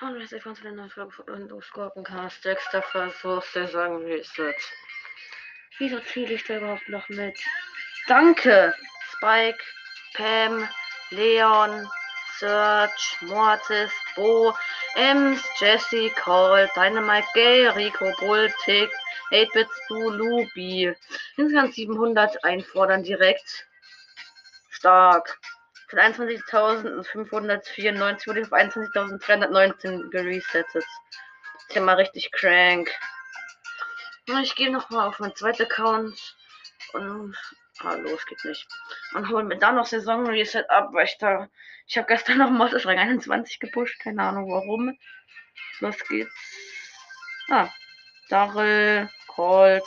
Und wir sind zu der neuen Folge von Windows Gurkencast. Sechster Versuch, Saison Reset. Wieso ziele ich da überhaupt noch mit? Danke! Spike, Pam, Leon, Serge, Mortis, Bo, Ems, Jesse, Cole, Dynamite, Gay, Rico, Bull, Tick, 8-Bit, Stu, Lubi. Insgesamt 700 einfordern direkt. Stark. Von 21.594 wurde ich auf 21.319 geresettet. Ist ja mal richtig crank. Ich gehe nochmal auf meinen zweiten Account und. Ah, los, geht nicht. Und holen mir dann noch Saison Reset ab, weil ich da. Ich habe gestern noch Modus Rang 21 gepusht, keine Ahnung warum. Los geht's. Ah, Darrell, Colt,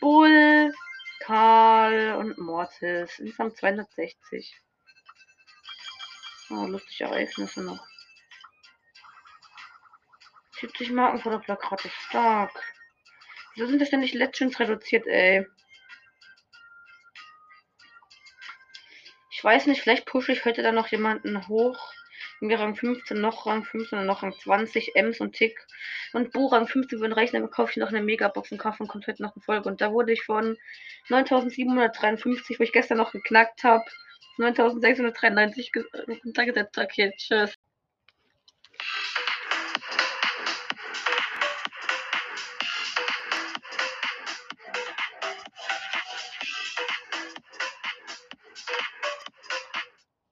Bull, Karl und Mortis. Insgesamt 260. Oh, lustige Ereignisse noch. 70 Marken vor der Plakate. Stark. Wieso sind das denn nicht Legends reduziert, ey? Ich weiß nicht, vielleicht pushe ich heute dann noch jemanden hoch. Mir Rang 15, noch Rang 15 und noch Rang 20, Ems und Tick. Und Bu Rang 15 würden reichen, dann kaufe ich noch eine Megabox und kaufe und kommt heute noch eine Folge. Und da wurde ich von 9753, wo ich gestern noch geknackt habe, 9693 runtergesetzt. Okay, tschüss.